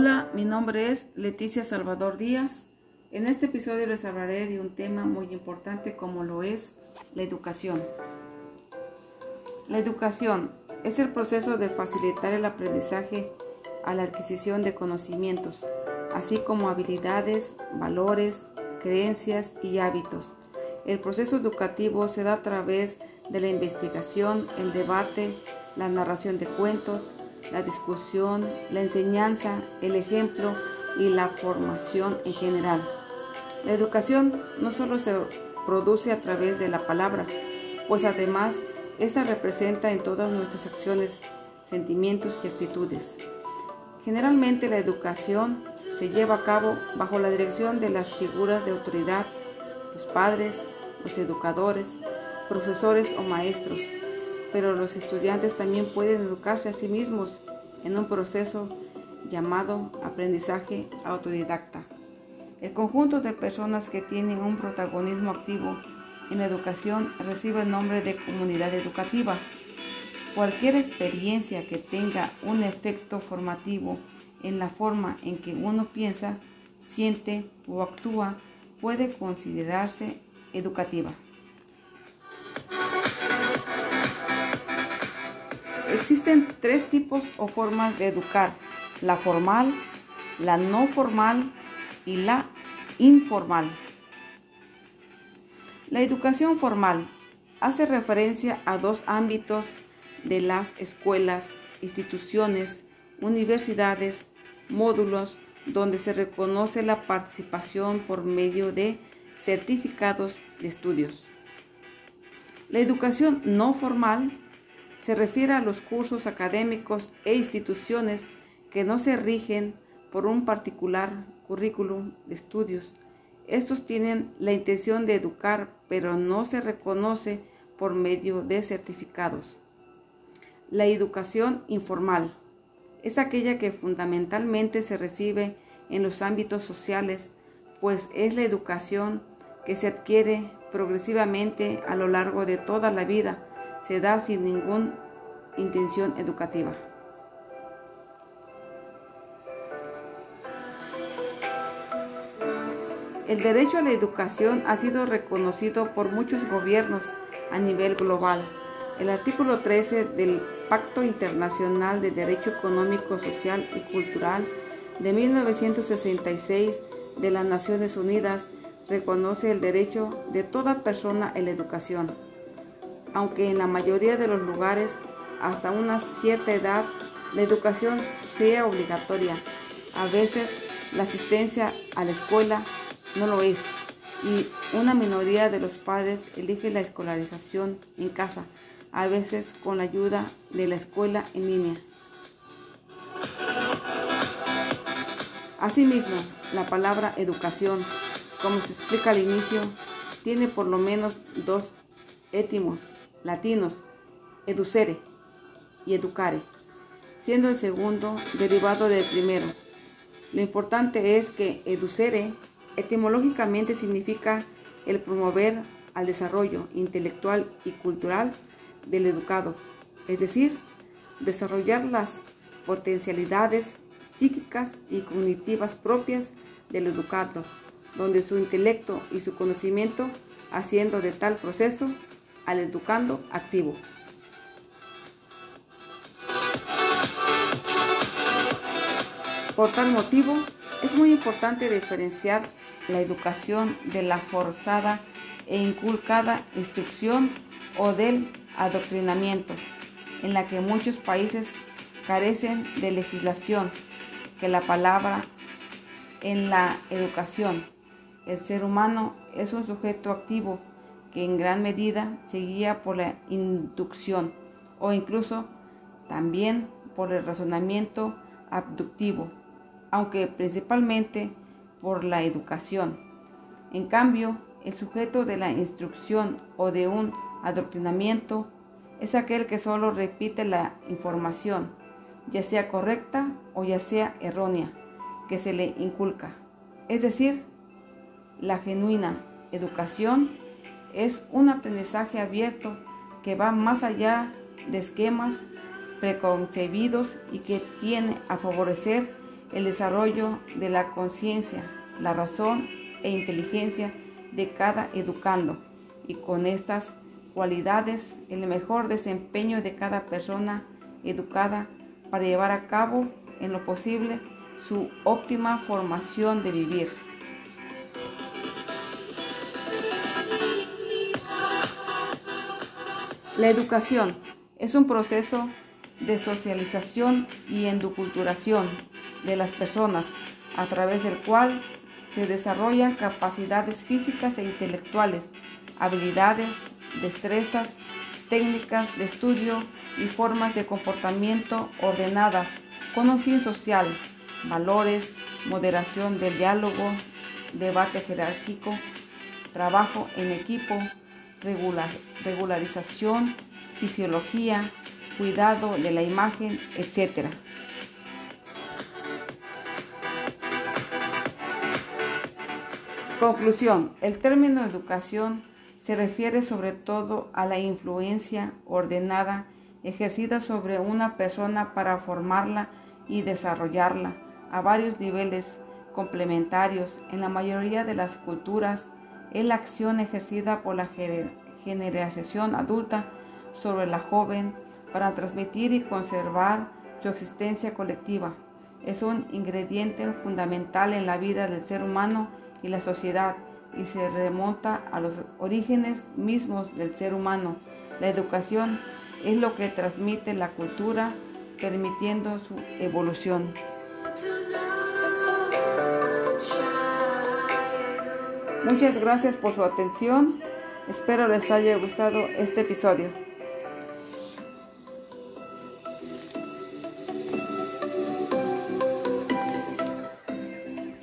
Hola, mi nombre es Leticia Salvador Díaz. En este episodio les hablaré de un tema muy importante como lo es la educación. La educación es el proceso de facilitar el aprendizaje a la adquisición de conocimientos, así como habilidades, valores, creencias y hábitos. El proceso educativo se da a través de la investigación, el debate, la narración de cuentos, la discusión, la enseñanza, el ejemplo y la formación en general. La educación no solo se produce a través de la palabra, pues además esta representa en todas nuestras acciones, sentimientos y actitudes. Generalmente la educación se lleva a cabo bajo la dirección de las figuras de autoridad, los padres, los educadores, profesores o maestros, pero los estudiantes también pueden educarse a sí mismos en un proceso llamado aprendizaje autodidacta. El conjunto de personas que tienen un protagonismo activo en la educación recibe el nombre de comunidad educativa. Cualquier experiencia que tenga un efecto formativo en la forma en que uno piensa, siente o actúa puede considerarse educativa. Existen tres tipos o formas de educar, la formal, la no formal y la informal. La educación formal hace referencia a dos ámbitos de las escuelas, instituciones, universidades, módulos, donde se reconoce la participación por medio de certificados de estudios. La educación no formal se refiere a los cursos académicos e instituciones que no se rigen por un particular currículum de estudios. Estos tienen la intención de educar, pero no se reconoce por medio de certificados. La educación informal es aquella que fundamentalmente se recibe en los ámbitos sociales, pues es la educación que se adquiere progresivamente a lo largo de toda la vida se da sin ninguna intención educativa. El derecho a la educación ha sido reconocido por muchos gobiernos a nivel global. El artículo 13 del Pacto Internacional de Derecho Económico, Social y Cultural de 1966 de las Naciones Unidas reconoce el derecho de toda persona a la educación aunque en la mayoría de los lugares hasta una cierta edad la educación sea obligatoria. A veces la asistencia a la escuela no lo es y una minoría de los padres elige la escolarización en casa, a veces con la ayuda de la escuela en línea. Asimismo, la palabra educación, como se explica al inicio, tiene por lo menos dos étimos latinos, educere y educare, siendo el segundo derivado del primero. Lo importante es que educere etimológicamente significa el promover al desarrollo intelectual y cultural del educado, es decir, desarrollar las potencialidades psíquicas y cognitivas propias del educado, donde su intelecto y su conocimiento, haciendo de tal proceso al educando activo. Por tal motivo, es muy importante diferenciar la educación de la forzada e inculcada instrucción o del adoctrinamiento, en la que muchos países carecen de legislación, que la palabra en la educación. El ser humano es un sujeto activo en gran medida se guía por la inducción o incluso también por el razonamiento abductivo, aunque principalmente por la educación. En cambio, el sujeto de la instrucción o de un adoctrinamiento es aquel que solo repite la información, ya sea correcta o ya sea errónea, que se le inculca. Es decir, la genuina educación es un aprendizaje abierto que va más allá de esquemas preconcebidos y que tiene a favorecer el desarrollo de la conciencia, la razón e inteligencia de cada educando y con estas cualidades el mejor desempeño de cada persona educada para llevar a cabo en lo posible su óptima formación de vivir. La educación es un proceso de socialización y endoculturación de las personas a través del cual se desarrollan capacidades físicas e intelectuales, habilidades, destrezas, técnicas de estudio y formas de comportamiento ordenadas con un fin social, valores, moderación del diálogo, debate jerárquico, trabajo en equipo, regularización, fisiología, cuidado de la imagen, etc. Conclusión. El término educación se refiere sobre todo a la influencia ordenada ejercida sobre una persona para formarla y desarrollarla a varios niveles complementarios en la mayoría de las culturas es la acción ejercida por la generación adulta sobre la joven para transmitir y conservar su existencia colectiva. Es un ingrediente fundamental en la vida del ser humano y la sociedad y se remonta a los orígenes mismos del ser humano. La educación es lo que transmite la cultura, permitiendo su evolución. Muchas gracias por su atención. Espero les haya gustado este episodio.